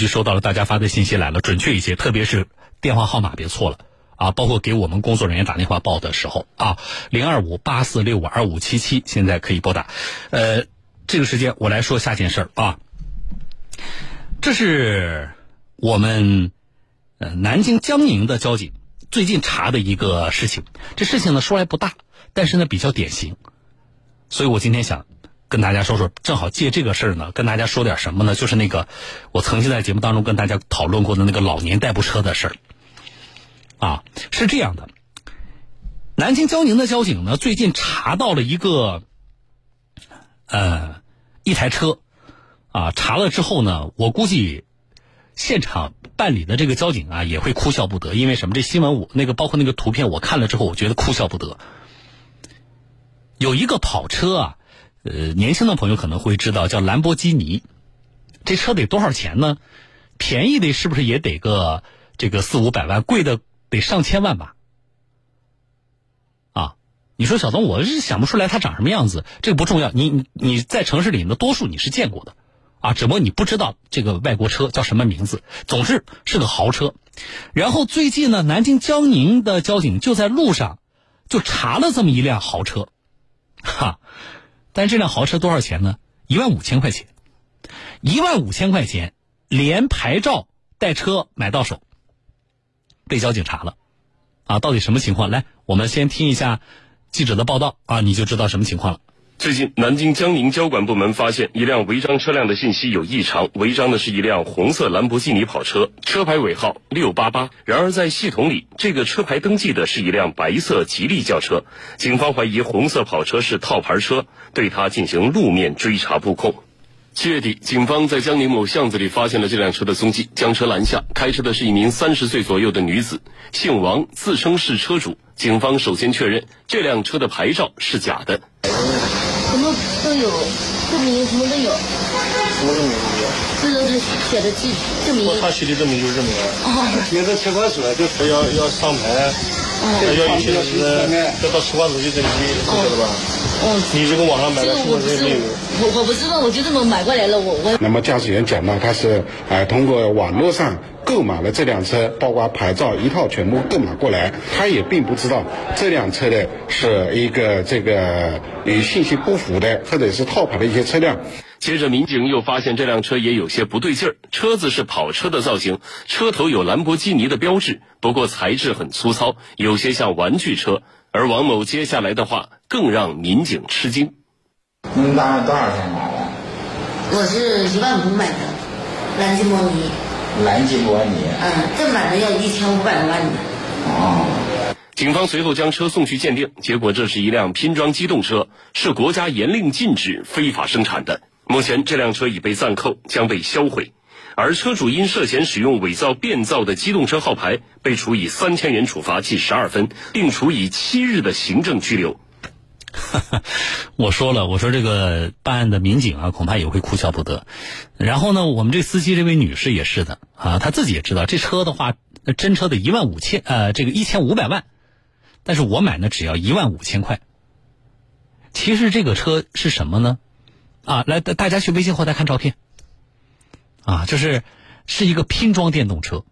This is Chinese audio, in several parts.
续收到了大家发的信息来了，准确一些，特别是电话号码别错了啊，包括给我们工作人员打电话报的时候啊，零二五八四六五二五七七，现在可以拨打。呃，这个时间我来说下件事儿啊，这是我们呃南京江宁的交警最近查的一个事情，这事情呢说来不大，但是呢比较典型，所以我今天想。跟大家说说，正好借这个事儿呢，跟大家说点什么呢？就是那个我曾经在节目当中跟大家讨论过的那个老年代步车的事儿。啊，是这样的，南京交宁的交警呢，最近查到了一个，呃，一台车，啊，查了之后呢，我估计现场办理的这个交警啊，也会哭笑不得，因为什么？这新闻我那个包括那个图片我看了之后，我觉得哭笑不得。有一个跑车啊。呃，年轻的朋友可能会知道，叫兰博基尼，这车得多少钱呢？便宜的是不是也得个这个四五百万？贵的得上千万吧？啊，你说小东，我是想不出来它长什么样子，这个不重要。你你在城市里的多数你是见过的，啊，只不过你不知道这个外国车叫什么名字。总之是个豪车。然后最近呢，南京江宁的交警就在路上就查了这么一辆豪车，哈。但这辆豪车多少钱呢？一万五千块钱，一万五千块钱，连牌照带车买到手，被交警查了，啊，到底什么情况？来，我们先听一下记者的报道啊，你就知道什么情况了。最近，南京江宁交管部门发现一辆违章车辆的信息有异常，违章的是一辆红色兰博基尼跑车，车牌尾号六八八。然而，在系统里，这个车牌登记的是一辆白色吉利轿车。警方怀疑红色跑车是套牌车，对他进行路面追查布控。七月底，警方在江宁某巷子里发现了这辆车的踪迹，将车拦下。开车的是一名三十岁左右的女子，姓王，自称是车主。警方首先确认这辆车的牌照是假的。什么都有，证明什么都有。什么证明都有？这都是写的记证明。他写的证明就是证明。哦。现在车管所就是要要上牌，要要一些是要到车管所去登记，知道吧？嗯。你这个网上买的，我不是我我不知道，我就这么买过来了，我我。那么驾驶员讲到，他是啊通过网络上。购买了这辆车，包括牌照一套全部购买过来，他也并不知道这辆车的是一个这个与信息不符的，或者是套牌的一些车辆。接着，民警又发现这辆车也有些不对劲儿，车子是跑车的造型，车头有兰博基尼的标志，不过材质很粗糙，有些像玩具车。而王某接下来的话更让民警吃惊：“你大概多少钱买的？我是一万五买的，兰博基尼。”南京模拟，嗯，正版的要一千五百多万呢。哦。警方随后将车送去鉴定，结果这是一辆拼装机动车，是国家严令禁止非法生产的。目前这辆车已被暂扣，将被销毁。而车主因涉嫌使用伪造、变造的机动车号牌，被处以三千元处罚记十二分，并处以七日的行政拘留。我说了，我说这个办案的民警啊，恐怕也会哭笑不得。然后呢，我们这司机这位女士也是的啊，她自己也知道这车的话，真车得一万五千呃，这个一千五百万，但是我买呢只要一万五千块。其实这个车是什么呢？啊，来大家去微信后台看照片，啊，就是是一个拼装电动车。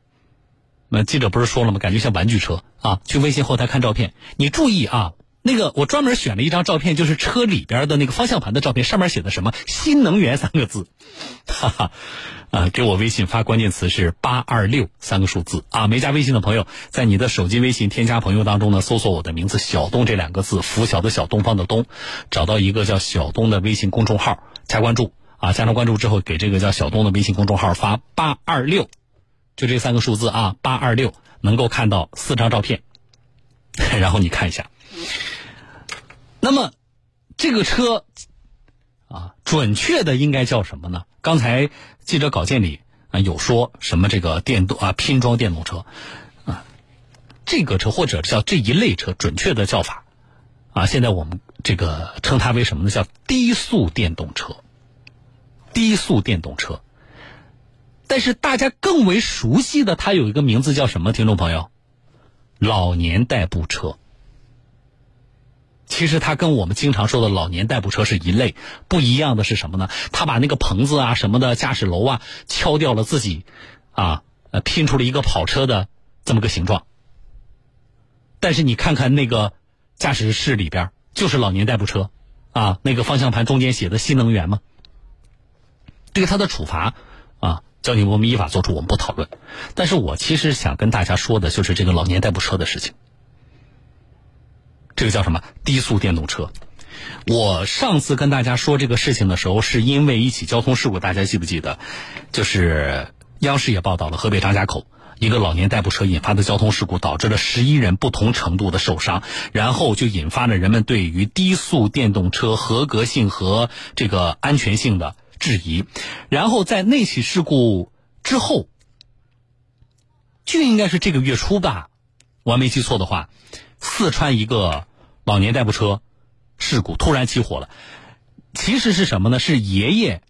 那记者不是说了吗？感觉像玩具车啊！去微信后台看照片，你注意啊。那个，我专门选了一张照片，就是车里边的那个方向盘的照片，上面写的什么“新能源”三个字，哈哈，啊，给我微信发关键词是八二六三个数字啊。没加微信的朋友，在你的手机微信添加朋友当中呢，搜索我的名字“小东”这两个字，拂晓的小东方的东，找到一个叫小东的微信公众号，加关注啊。加上关注之后，给这个叫小东的微信公众号发八二六，就这三个数字啊，八二六能够看到四张照片，然后你看一下。那么，这个车啊，准确的应该叫什么呢？刚才记者稿件里啊有说什么这个电动啊拼装电动车啊，这个车或者叫这一类车，准确的叫法啊，现在我们这个称它为什么呢？叫低速电动车。低速电动车，但是大家更为熟悉的，它有一个名字叫什么？听众朋友，老年代步车。其实它跟我们经常说的老年代步车是一类，不一样的是什么呢？它把那个棚子啊什么的驾驶楼啊敲掉了，自己啊呃拼出了一个跑车的这么个形状。但是你看看那个驾驶室里边，就是老年代步车啊，那个方向盘中间写的新能源吗？对它的处罚啊，交警部门依法作出，我们不讨论。但是我其实想跟大家说的就是这个老年代步车的事情。这个叫什么？低速电动车。我上次跟大家说这个事情的时候，是因为一起交通事故，大家记不记得？就是央视也报道了河北张家口一个老年代步车引发的交通事故，导致了十一人不同程度的受伤，然后就引发了人们对于低速电动车合格性和这个安全性的质疑。然后在那起事故之后，就应该是这个月初吧，我没记错的话，四川一个。老年代步车事故突然起火了，其实是什么呢？是爷爷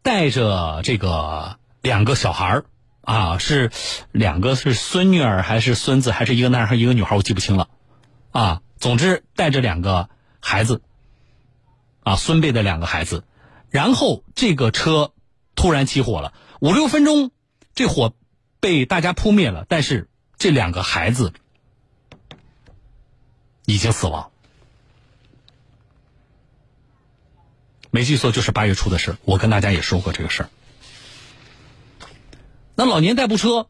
带着这个两个小孩儿啊，是两个是孙女儿还是孙子，还是一个男孩一个女孩，我记不清了啊。总之带着两个孩子啊，孙辈的两个孩子，然后这个车突然起火了，五六分钟，这火被大家扑灭了，但是这两个孩子。已经死亡，没记错就是八月初的事我跟大家也说过这个事儿。那老年代步车，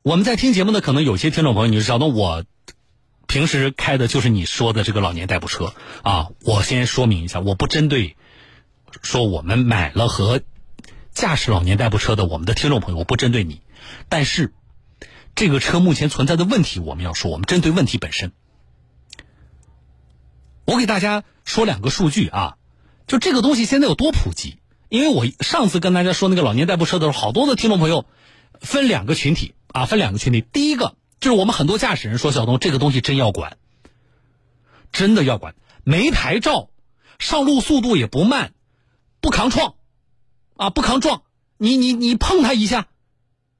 我们在听节目的可能有些听众朋友，你知道，那，我平时开的就是你说的这个老年代步车啊。我先说明一下，我不针对说我们买了和驾驶老年代步车的我们的听众朋友，我不针对你。但是这个车目前存在的问题，我们要说，我们针对问题本身。我给大家说两个数据啊，就这个东西现在有多普及？因为我上次跟大家说那个老年代步车的时候，好多的听众朋友分两个群体啊，分两个群体。第一个就是我们很多驾驶人说，小东这个东西真要管，真的要管，没牌照，上路速度也不慢，不抗撞，啊不抗撞，你你你碰它一下，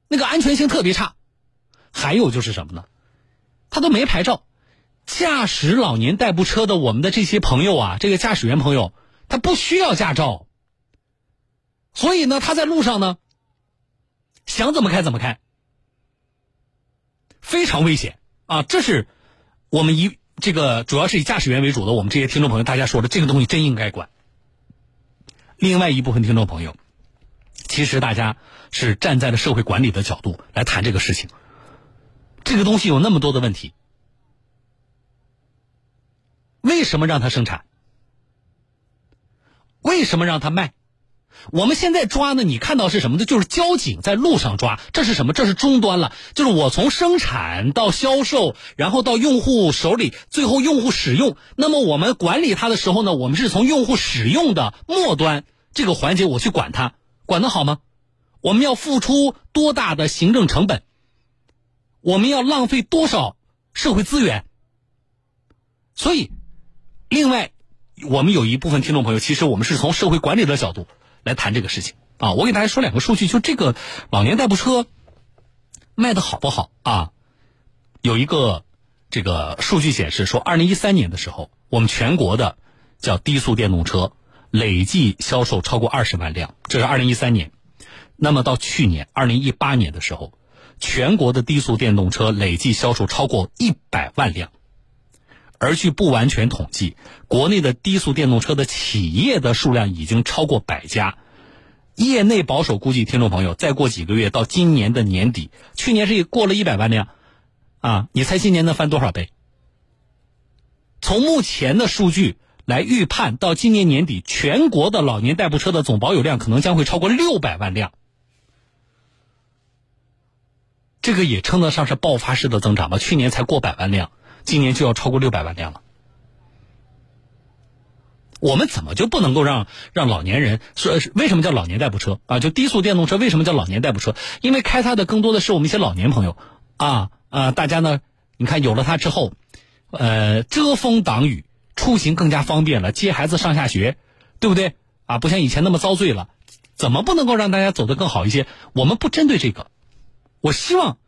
那个安全性特别差。还有就是什么呢？他都没牌照。驾驶老年代步车的我们的这些朋友啊，这个驾驶员朋友，他不需要驾照，所以呢，他在路上呢，想怎么开怎么开，非常危险啊！这是我们以这个主要是以驾驶员为主的我们这些听众朋友，大家说的这个东西真应该管。另外一部分听众朋友，其实大家是站在了社会管理的角度来谈这个事情，这个东西有那么多的问题。为什么让他生产？为什么让他卖？我们现在抓呢？你看到是什么呢？就是交警在路上抓，这是什么？这是终端了，就是我从生产到销售，然后到用户手里，最后用户使用。那么我们管理它的时候呢？我们是从用户使用的末端这个环节我去管它，管得好吗？我们要付出多大的行政成本？我们要浪费多少社会资源？所以。另外，我们有一部分听众朋友，其实我们是从社会管理的角度来谈这个事情啊。我给大家说两个数据，就这个老年代步车卖的好不好啊？有一个这个数据显示说，二零一三年的时候，我们全国的叫低速电动车累计销售超过二十万辆，这是二零一三年。那么到去年二零一八年的时候，全国的低速电动车累计销售超过一百万辆。而据不完全统计，国内的低速电动车的企业的数量已经超过百家。业内保守估计，听众朋友，再过几个月到今年的年底，去年是过了一百万辆，啊，你猜今年能翻多少倍？从目前的数据来预判，到今年年底，全国的老年代步车的总保有量可能将会超过六百万辆。这个也称得上是爆发式的增长吧？去年才过百万辆。今年就要超过六百万辆了，我们怎么就不能够让让老年人说为什么叫老年代步车啊？就低速电动车为什么叫老年代步车？因为开它的更多的是我们一些老年朋友啊啊！大家呢，你看有了它之后，呃，遮风挡雨，出行更加方便了，接孩子上下学，对不对啊？不像以前那么遭罪了，怎么不能够让大家走得更好一些？我们不针对这个，我希望。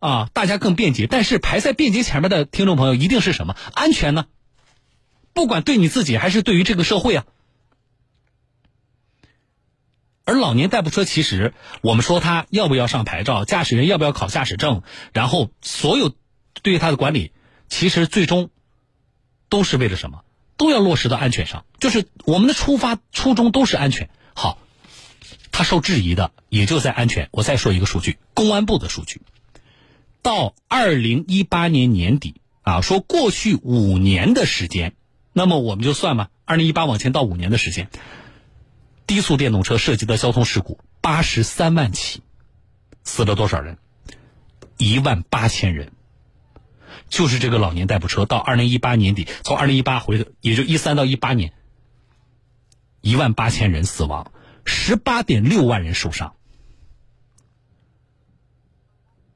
啊，大家更便捷，但是排在便捷前面的听众朋友一定是什么？安全呢？不管对你自己还是对于这个社会啊。而老年代步车，其实我们说它要不要上牌照，驾驶员要不要考驾驶证，然后所有对于它的管理，其实最终都是为了什么？都要落实到安全上。就是我们的出发初衷都是安全。好，它受质疑的也就在安全。我再说一个数据，公安部的数据，到二零一八年年底啊，说过去五年的时间，那么我们就算嘛，二零一八往前到五年的时间。低速电动车涉及的交通事故八十三万起，死了多少人？一万八千人。就是这个老年代步车，到二零一八年底，从二零一八回的，也就一三到一八年，一万八千人死亡，十八点六万人受伤。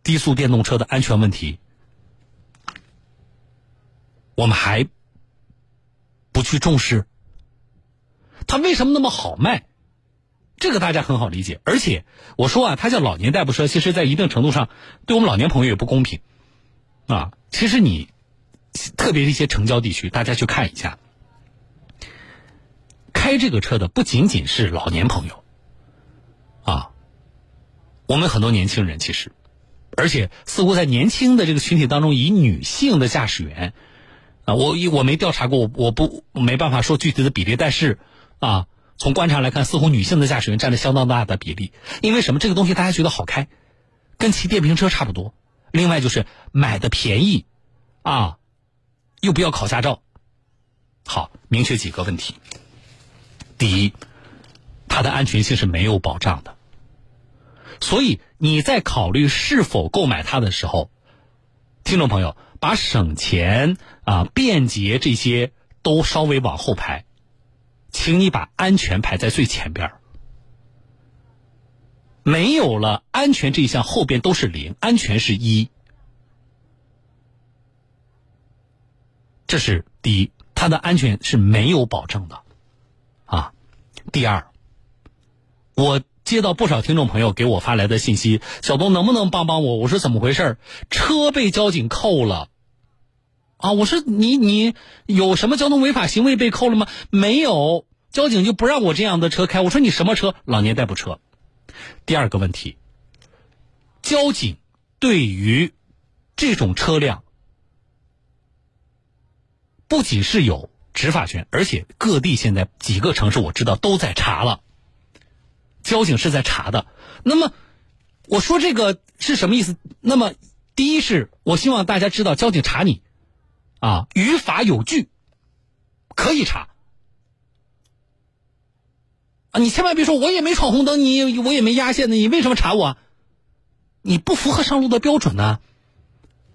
低速电动车的安全问题，我们还不去重视。它为什么那么好卖？这个大家很好理解。而且我说啊，它叫老年代步车，其实在一定程度上对我们老年朋友也不公平啊。其实你特别是一些城郊地区，大家去看一下，开这个车的不仅仅是老年朋友啊，我们很多年轻人其实，而且似乎在年轻的这个群体当中，以女性的驾驶员啊，我我没调查过，我我不没办法说具体的比例，但是。啊，从观察来看，似乎女性的驾驶员占了相当大的比例。因为什么？这个东西大家觉得好开，跟骑电瓶车差不多。另外就是买的便宜，啊，又不要考驾照。好，明确几个问题。第一，它的安全性是没有保障的。所以你在考虑是否购买它的时候，听众朋友，把省钱啊、便捷这些都稍微往后排。请你把安全排在最前边没有了安全这一项，后边都是零，安全是一。这是第一，它的安全是没有保证的，啊。第二，我接到不少听众朋友给我发来的信息，小东能不能帮帮我？我说怎么回事？车被交警扣了。啊！我说你你有什么交通违法行为被扣了吗？没有，交警就不让我这样的车开。我说你什么车？老年代步车。第二个问题，交警对于这种车辆不仅是有执法权，而且各地现在几个城市我知道都在查了，交警是在查的。那么我说这个是什么意思？那么第一是我希望大家知道，交警查你。啊，于法有据，可以查。啊，你千万别说，我也没闯红灯，你我也没压线呢，你为什么查我？你不符合上路的标准呢？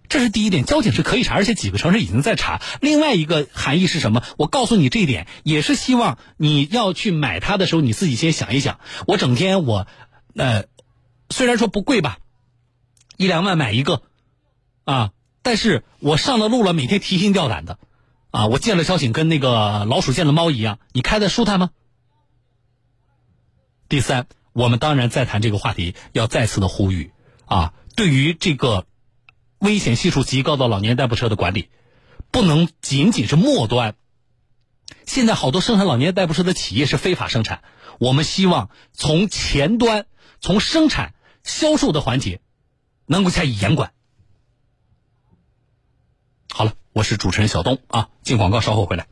这是第一点，交警是可以查，而且几个城市已经在查。另外一个含义是什么？我告诉你这一点，也是希望你要去买它的时候，你自己先想一想。我整天我，呃，虽然说不贵吧，一两万买一个，啊。但是我上了路了，每天提心吊胆的，啊，我见了交警跟那个老鼠见了猫一样。你开的舒坦吗？第三，我们当然再谈这个话题，要再次的呼吁啊，对于这个危险系数极高的老年代步车的管理，不能仅仅是末端。现在好多生产老年代步车的企业是非法生产，我们希望从前端，从生产、销售的环节，能够加以严管。好了，我是主持人小东啊，进广告，稍后回来。